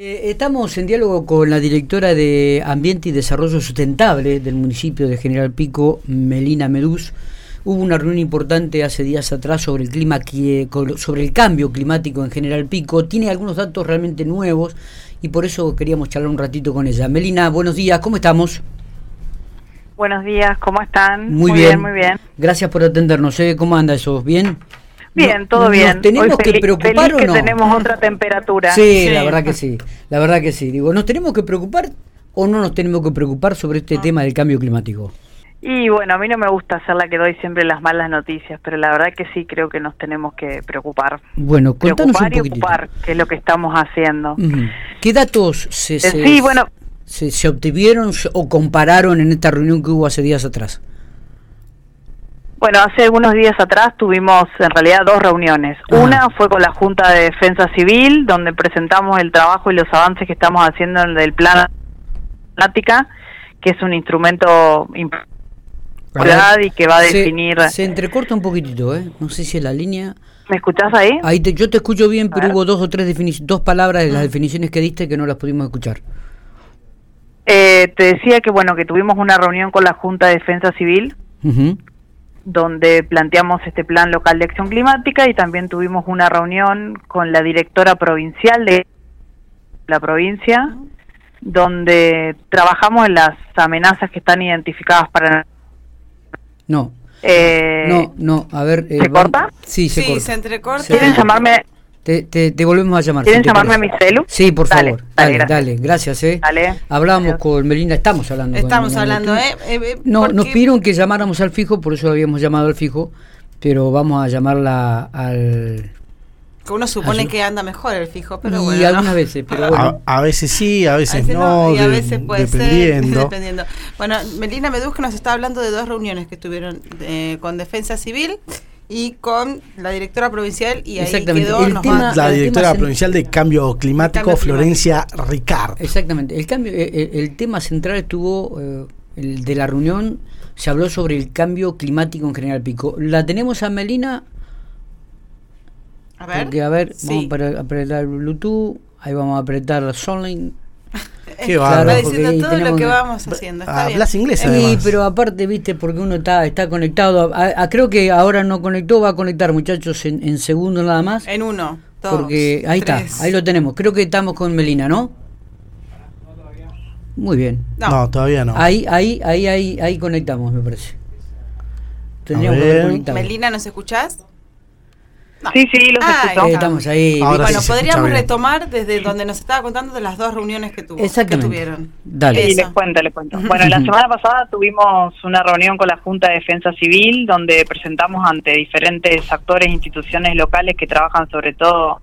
Eh, estamos en diálogo con la directora de Ambiente y Desarrollo Sustentable del municipio de General Pico, Melina Medús. Hubo una reunión importante hace días atrás sobre el clima, sobre el cambio climático en General Pico. Tiene algunos datos realmente nuevos y por eso queríamos charlar un ratito con ella. Melina, buenos días, ¿cómo estamos? Buenos días, ¿cómo están? Muy, bien. muy bien. Gracias por atendernos. ¿eh? ¿Cómo anda eso? ¿Bien? Bien, todo bien. ¿Tenemos que preocupar o no? tenemos otra temperatura. Sí, la verdad que sí. La verdad que sí. Digo, ¿nos tenemos que preocupar o no nos tenemos que preocupar sobre este tema del cambio climático? Y bueno, a mí no me gusta hacer la que doy siempre las malas noticias, pero la verdad que sí creo que nos tenemos que preocupar. Bueno, contanos un poquitito. y ocupar, que es lo que estamos haciendo. ¿Qué datos se, eh, sí, bueno, se, se obtuvieron o compararon en esta reunión que hubo hace días atrás? Bueno, hace algunos días atrás tuvimos en realidad dos reuniones. Ah. Una fue con la Junta de Defensa Civil, donde presentamos el trabajo y los avances que estamos haciendo en el plan Atlática, que es un instrumento importante y que va a definir... Se entrecorta un poquitito, ¿eh? No sé si es la línea... ¿Me escuchás ahí? ahí yo te escucho bien, pero hubo dos o tres dos palabras de las definiciones que diste que no las pudimos escuchar. Eh, te decía que bueno que tuvimos una reunión con la Junta de Defensa Civil donde planteamos este plan local de acción climática y también tuvimos una reunión con la directora provincial de la provincia, donde trabajamos en las amenazas que están identificadas para... No. Eh, no, no, a ver... Eh, ¿Se corta? Sí, se sí, se entrecorta. ¿Quieren llamarme te, volvemos a llamar. ¿Quieren llamarme a mi celu? Sí, por favor. Dale, dale, gracias. eh. Dale. Hablamos con Melinda, estamos hablando. Estamos hablando, ¿eh? eh, eh no, nos pidieron que llamáramos al fijo, por eso habíamos llamado al fijo, pero vamos a llamarla al... Que uno supone que anda mejor el fijo, pero y bueno. algunas veces, pero bueno. a, veces sí, a veces, no, y a veces puede dependiendo. Ser, dependiendo. Bueno, Melina Meduz nos está hablando de dos reuniones que estuvieron eh, con Defensa Civil y con la directora provincial y ahí quedó el tema, la directora provincial de cambio climático Florencia Ricard. Exactamente. El cambio eh, eh, el, tema central estuvo eh, el de la reunión se habló sobre el cambio climático en General Pico. La tenemos a Melina a ver. Porque a ver vamos a apretar el Bluetooth ahí vamos a apretar la Sonlink Qué va diciendo todo lo que vamos haciendo. Hablas inglés, Sí, pero aparte, viste, porque uno está está conectado. creo que ahora no conectó, va a conectar, muchachos, en, en segundo nada más. En uno, dos, Porque ahí está, ahí lo tenemos. Creo que estamos con Melina, ¿no? Muy bien. No. todavía no. Ahí, ahí, ahí, ahí, ahí conectamos, me parece. Tendríamos que Melina, ¿nos escuchás? Sí, sí, los ah, estamos ahí. bueno, podríamos retomar desde donde nos estaba contando de las dos reuniones que, tuvo, que tuvieron. Dale. Sí, les cuento, les cuento. Bueno, la semana pasada tuvimos una reunión con la Junta de Defensa Civil donde presentamos ante diferentes actores e instituciones locales que trabajan sobre todo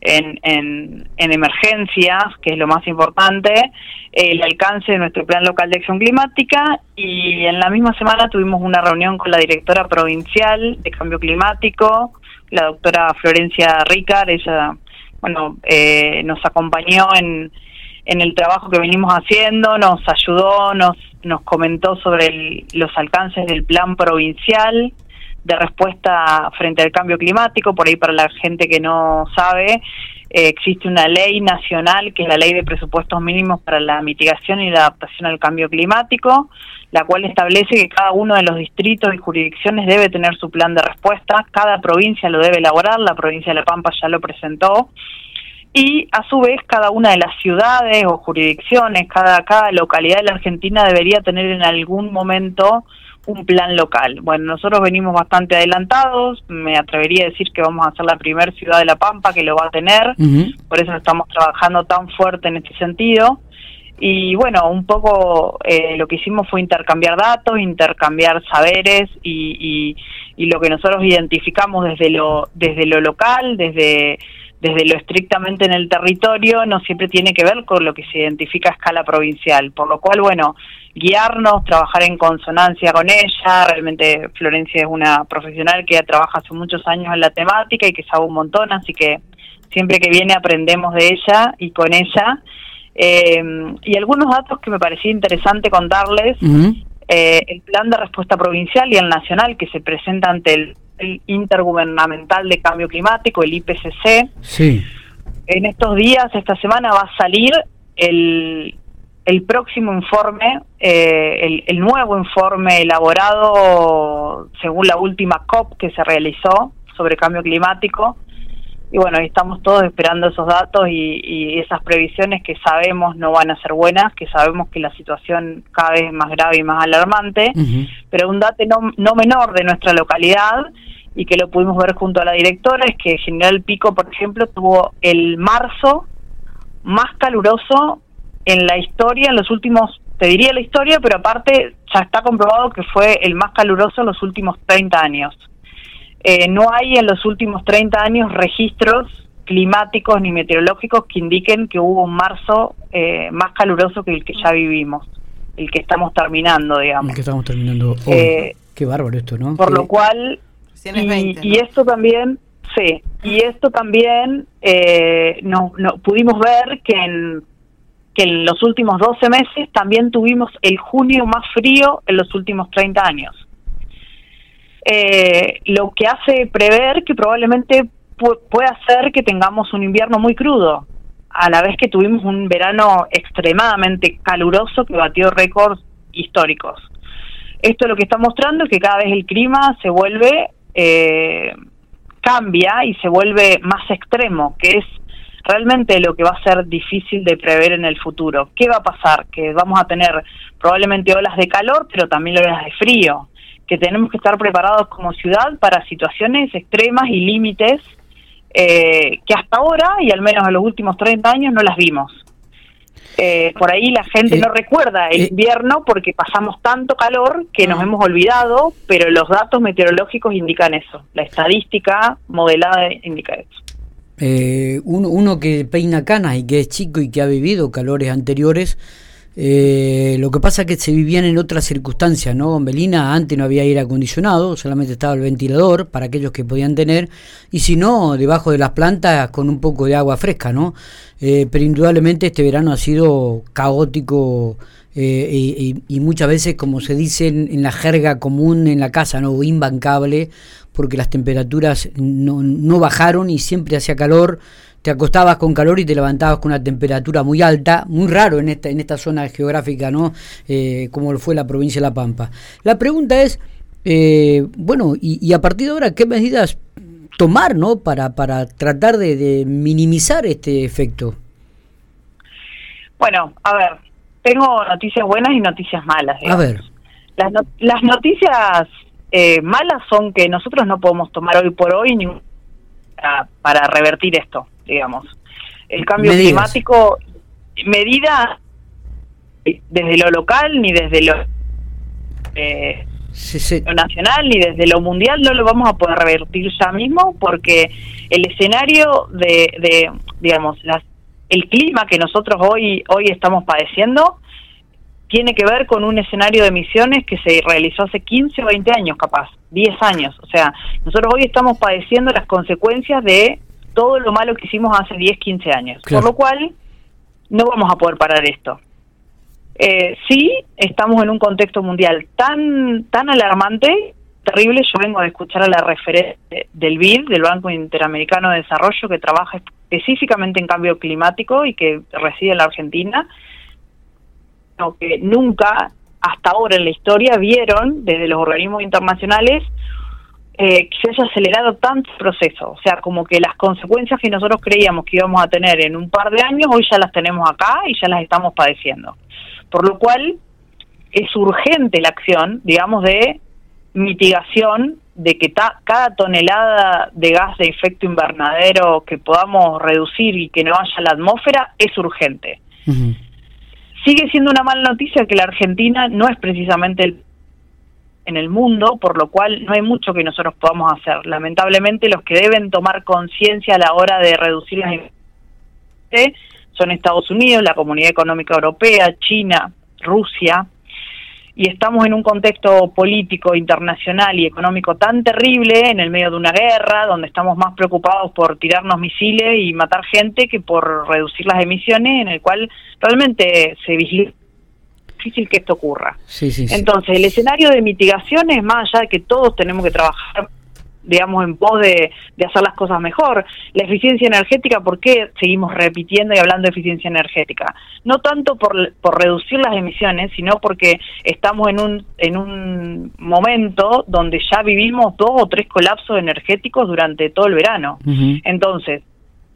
en, en, en, emergencias, que es lo más importante, el alcance de nuestro plan local de acción climática y en la misma semana tuvimos una reunión con la directora provincial de cambio climático, la doctora Florencia Ricard, ella, bueno, eh, nos acompañó en, en el trabajo que venimos haciendo, nos ayudó, nos, nos comentó sobre los alcances del plan provincial de respuesta frente al cambio climático, por ahí para la gente que no sabe, eh, existe una ley nacional que es la ley de presupuestos mínimos para la mitigación y la adaptación al cambio climático, la cual establece que cada uno de los distritos y jurisdicciones debe tener su plan de respuesta, cada provincia lo debe elaborar, la provincia de La Pampa ya lo presentó, y a su vez cada una de las ciudades o jurisdicciones, cada, cada localidad de la Argentina debería tener en algún momento un plan local. Bueno, nosotros venimos bastante adelantados, me atrevería a decir que vamos a ser la primera ciudad de La Pampa que lo va a tener, por eso estamos trabajando tan fuerte en este sentido. Y bueno, un poco eh, lo que hicimos fue intercambiar datos, intercambiar saberes y, y, lo que nosotros identificamos desde lo, desde lo local, desde, desde lo estrictamente en el territorio, no siempre tiene que ver con lo que se identifica a escala provincial. Por lo cual, bueno, guiarnos, trabajar en consonancia con ella. Realmente Florencia es una profesional que trabaja hace muchos años en la temática y que sabe un montón, así que siempre que viene aprendemos de ella y con ella. Eh, y algunos datos que me parecía interesante contarles, eh, el plan de respuesta provincial y el nacional que se presenta ante el, Intergubernamental de Cambio Climático, el IPCC, sí. en estos días, esta semana, va a salir el, el próximo informe, eh, el, nuevo informe elaborado según la última COP que se realizó sobre cambio climático. Y bueno, estamos todos esperando esos datos y, esas previsiones que sabemos no van a ser buenas, que sabemos que la situación cada vez es más grave y más alarmante, pero un dato no, no menor de nuestra localidad y que lo pudimos ver junto a la directora es que General Pico, por ejemplo, tuvo el marzo más caluroso en la historia, en los últimos, te diría la historia, pero aparte ya está comprobado que fue el más caluroso en los últimos 30 años. Eh, no hay en los últimos 30 años registros climáticos ni meteorológicos que indiquen que hubo un marzo eh, más caluroso que el que ya vivimos, el que estamos terminando, digamos. El que estamos terminando hoy. Eh, Qué bárbaro esto, ¿no? Por lo cual, y, esto también, sí, y esto también no, no, pudimos ver que en que en los últimos 12 meses también tuvimos el junio más frío en los últimos 30 años. Eh, lo que hace prever que probablemente pueda ser que tengamos un invierno muy crudo, a la vez que tuvimos un verano extremadamente caluroso que batió récords históricos. Esto lo que está mostrando es que cada vez el clima se vuelve, eh, cambia y se vuelve más extremo, que es realmente lo que va a ser difícil de prever en el futuro. ¿Qué va a pasar? Que vamos a tener probablemente olas de calor, pero también olas de frío, que tenemos que estar preparados como ciudad para situaciones extremas y límites eh, que hasta ahora, y al menos en los últimos 30 años, no las vimos. Eh, por ahí la gente eh, no recuerda el invierno porque pasamos tanto calor que nos hemos olvidado, pero los datos meteorológicos indican eso, la estadística modelada indica eso. Eh, uno, uno, que peina canas y que es chico y que ha vivido calores anteriores, eh, lo que pasa es que se vivían en otras circunstancias, ¿no? Belina antes no había aire acondicionado, solamente estaba el ventilador para aquellos que podían tener, y si no, debajo de las plantas con un poco de agua fresca, ¿no? Eh, pero indudablemente este verano ha sido caótico y, y, muchas veces, como se dice en, la jerga común en la casa, ¿no? Imbancable, porque las temperaturas no, no bajaron y siempre hacía calor. Te acostabas con calor y te levantabas con una temperatura muy alta, muy raro en esta, en esta zona geográfica, ¿no? Eh, como fue la provincia de La Pampa. La pregunta es, eh, bueno, y, a partir de ahora, ¿qué medidas tomar, ¿no? Para, para tratar de, minimizar este efecto. Bueno, a ver, tengo noticias buenas y noticias malas. A ver. Las, las noticias eh, malas son que nosotros no podemos tomar hoy por hoy ni para, revertir esto, digamos. El cambio climático, medida desde lo local ni desde lo, eh, nacional ni desde lo mundial no lo vamos a poder revertir ya mismo porque el escenario de, de digamos, las, el clima que nosotros hoy hoy estamos padeciendo tiene que ver con un escenario de emisiones que se realizó hace 15 o 20 años, capaz, 10 años. O sea, nosotros hoy estamos padeciendo las consecuencias de todo lo malo que hicimos hace 10, 15 años. Por lo cual, no vamos a poder parar esto. Eh, sí, estamos en un contexto mundial tan, tan alarmante, terrible. Yo vengo de escuchar a la referente del BID, del Banco Interamericano de Desarrollo, que trabaja específicamente en cambio climático y que reside en la Argentina que nunca hasta ahora en la historia vieron desde los organismos internacionales eh, que se haya acelerado tanto el proceso. O sea, como que las consecuencias que nosotros creíamos que íbamos a tener en un par de años, hoy ya las tenemos acá y ya las estamos padeciendo. Por lo cual es urgente la acción, digamos, de mitigación de que cada tonelada de gas de efecto invernadero que podamos reducir y que no haya la atmósfera es urgente. Sigue siendo una mala noticia que la Argentina no es precisamente el en el mundo, por lo cual no hay mucho que nosotros podamos hacer. Lamentablemente los que deben tomar conciencia a la hora de reducir las emisiones son Estados Unidos, la Comunidad Económica Europea, China, Rusia, y estamos en un contexto político, internacional y económico tan terrible en el medio de una guerra, donde estamos más preocupados por tirarnos misiles y matar gente que por reducir las emisiones, en el cual realmente se vigila difícil que esto ocurra. Entonces, el escenario de mitigación es más allá de que todos tenemos que trabajar digamos, en pos de, hacer las cosas mejor. La eficiencia energética, ¿por qué seguimos repitiendo y hablando de eficiencia energética? No tanto por, por reducir las emisiones, sino porque estamos en un, en un momento donde ya vivimos dos o tres colapsos energéticos durante todo el verano. Entonces,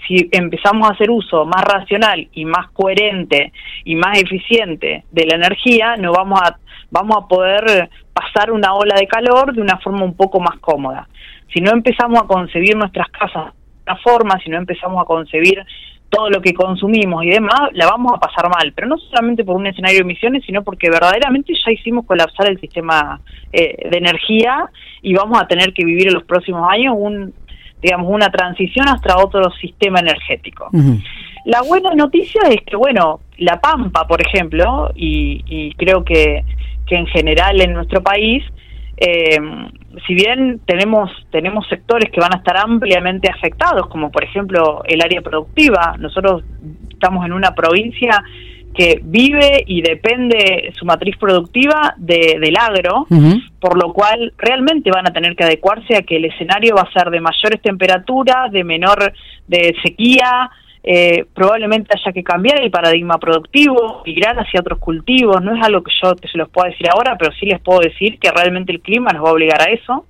si empezamos a hacer uso más racional y más coherente y más eficiente de la energía, no vamos a vamos a poder pasar una ola de calor de una forma un poco más cómoda. Si no empezamos a concebir nuestras casas de una forma, si no empezamos a concebir todo lo que consumimos y demás, la vamos a pasar mal, pero no solamente por un escenario de emisiones, sino porque verdaderamente ya hicimos colapsar el sistema eh, de energía y vamos a tener que vivir en los próximos años un digamos, una transición hasta otro sistema energético. La buena noticia es que, bueno, La Pampa, por ejemplo, y, creo que, que, en general en nuestro país, eh, si bien tenemos, tenemos sectores que van a estar ampliamente afectados, como por ejemplo el área productiva, nosotros estamos en una provincia que vive y depende su matriz productiva de, del agro, por lo cual realmente van a tener que adecuarse a que el escenario va a ser de mayores temperaturas, de menor de sequía, eh, probablemente haya que cambiar el paradigma productivo, migrar hacia otros cultivos, no es algo que yo te se los pueda decir ahora, pero sí les puedo decir que realmente el clima nos va a obligar a eso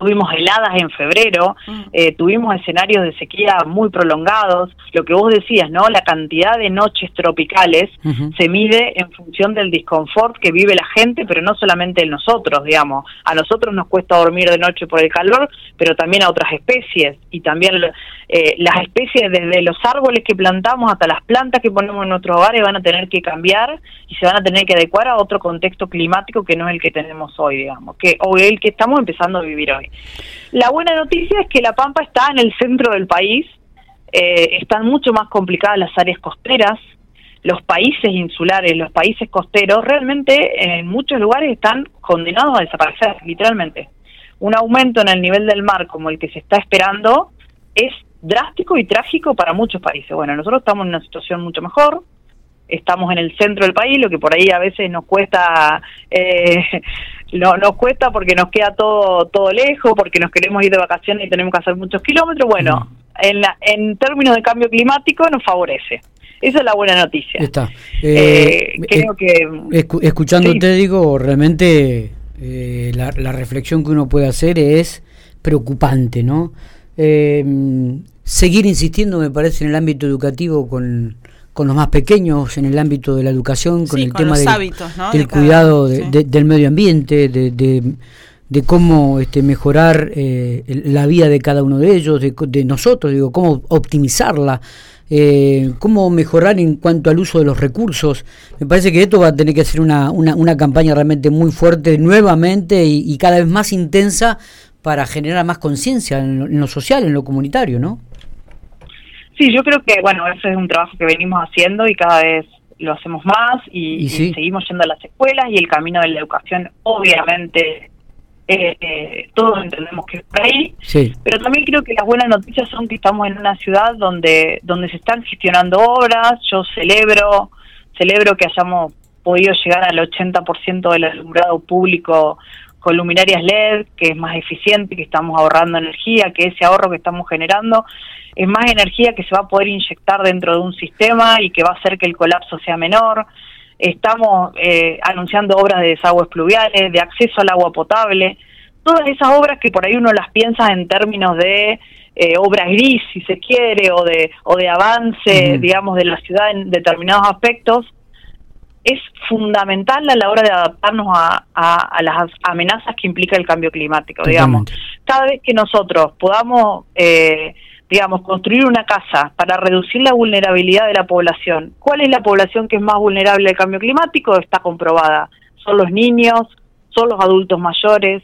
tuvimos heladas en febrero, mm. eh, tuvimos escenarios de sequía muy prolongados, lo que vos decías, ¿no? La cantidad de noches tropicales se mide en función del disconfort que vive la gente, pero no solamente en nosotros, digamos. A nosotros nos cuesta dormir de noche por el calor, pero también a otras especies y también eh, las especies desde los árboles que plantamos hasta las plantas que ponemos en nuestros hogares van a tener que cambiar y se van a tener que adecuar a otro contexto climático que no es el que tenemos hoy, digamos, que hoy el que estamos empezando a vivir hoy. La buena noticia es que La Pampa está en el centro del país, eh, están mucho más complicadas las áreas costeras, los países insulares, los países costeros, realmente en muchos lugares están condenados a desaparecer, literalmente. Un aumento en el nivel del mar como el que se está esperando es drástico y trágico para muchos países. Bueno, nosotros estamos en una situación mucho mejor, estamos en el centro del país, lo que por ahí a veces nos cuesta eh, no, nos cuesta porque nos queda todo todo lejos, porque nos queremos ir de vacaciones y tenemos que hacer muchos kilómetros. Bueno, en, la, en términos de cambio climático nos favorece. Esa es la buena noticia. Está. Eh, eh, creo que escuchándote digo realmente eh, la, la, reflexión que uno puede hacer es preocupante, ¿no? seguir insistiendo me parece en el ámbito educativo con con los más pequeños en el ámbito de la educación, con el tema del, cuidado del medio ambiente, de, cómo este, mejorar eh, la vida de cada uno de ellos, de, nosotros, digo, cómo optimizarla, eh, cómo mejorar en cuanto al uso de los recursos. Me parece que esto va a tener que ser una, una, campaña realmente muy fuerte nuevamente y, cada vez más intensa para generar más conciencia en, en, lo social, en lo comunitario, ¿no? Sí, yo creo que, bueno, ese es un trabajo que venimos haciendo y cada vez lo hacemos más y, seguimos yendo a las escuelas y el camino de la educación, obviamente, eh, eh, todos entendemos que es por ahí, pero también creo que las buenas noticias son que estamos en una ciudad donde, donde se están gestionando obras, yo celebro, celebro que hayamos podido llegar al 80% del alumbrado público con luminarias LED, que es más eficiente, que estamos ahorrando energía, que ese ahorro que estamos generando es más energía que se va a poder inyectar dentro de un sistema y que va a hacer que el colapso sea menor. Estamos eh, anunciando obras de desagües pluviales, de acceso al agua potable, todas esas obras que por ahí uno las piensa en términos de eh, obra gris, si se quiere, o de, o de avance, digamos, de la ciudad en determinados aspectos, es fundamental a la hora de adaptarnos a, a, las amenazas que implica el cambio climático, digamos. Cada vez que nosotros podamos... Eh, digamos, construir una casa para reducir la vulnerabilidad de la población. ¿Cuál es la población que es más vulnerable al cambio climático? Está comprobada. Son los niños, son los adultos mayores,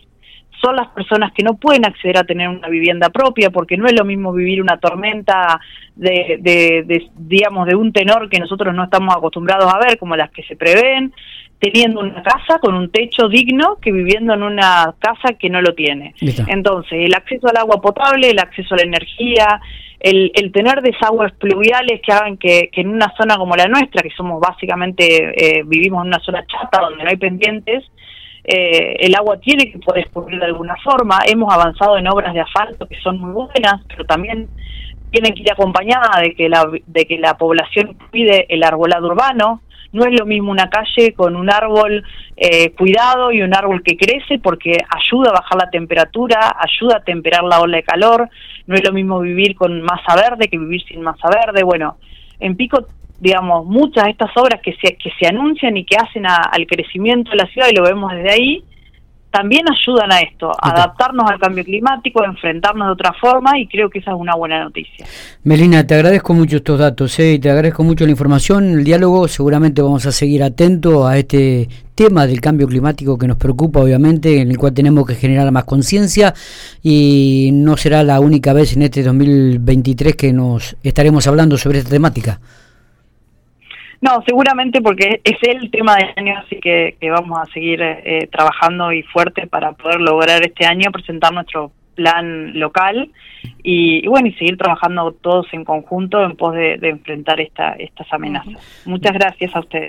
son las personas que no pueden acceder a tener una vivienda propia, porque no es lo mismo vivir una tormenta de, de digamos, de un tenor que nosotros no estamos acostumbrados a ver, como las que se prevén, teniendo una casa con un techo digno que viviendo en una casa que no lo tiene. Entonces, el acceso al agua potable, el acceso a la energía, el, el tener desagües pluviales que hagan que, en una zona como la nuestra, que somos básicamente, eh, vivimos en una zona chata donde no hay pendientes, eh, el agua tiene que poder escurrir de alguna forma. Hemos avanzado en obras de asfalto que son muy buenas, pero también tienen que ir acompañada de que la, de que la población cuide el arbolado urbano. No es lo mismo una calle con un árbol eh, cuidado y un árbol que crece porque ayuda a bajar la temperatura, ayuda a temperar la ola de calor. No es lo mismo vivir con masa verde que vivir sin masa verde. Bueno, en Pico digamos, muchas de estas obras que se, que se anuncian y que hacen al crecimiento de la ciudad, y lo vemos desde ahí, también ayudan a esto, a adaptarnos al cambio climático, a enfrentarnos de otra forma y creo que esa es una buena noticia. Melina, te agradezco mucho estos datos ¿eh? y te agradezco mucho la información, el diálogo, seguramente vamos a seguir atentos a este tema del cambio climático que nos preocupa obviamente, en el cual tenemos que generar más conciencia y no será la única vez en este 2023 que nos estaremos hablando sobre esta temática. No, seguramente porque es el tema del año, así que, vamos a seguir eh, trabajando y fuerte para poder lograr este año presentar nuestro plan local y, bueno y seguir trabajando todos en conjunto en pos de, de enfrentar esta, estas amenazas. Muchas gracias a ustedes.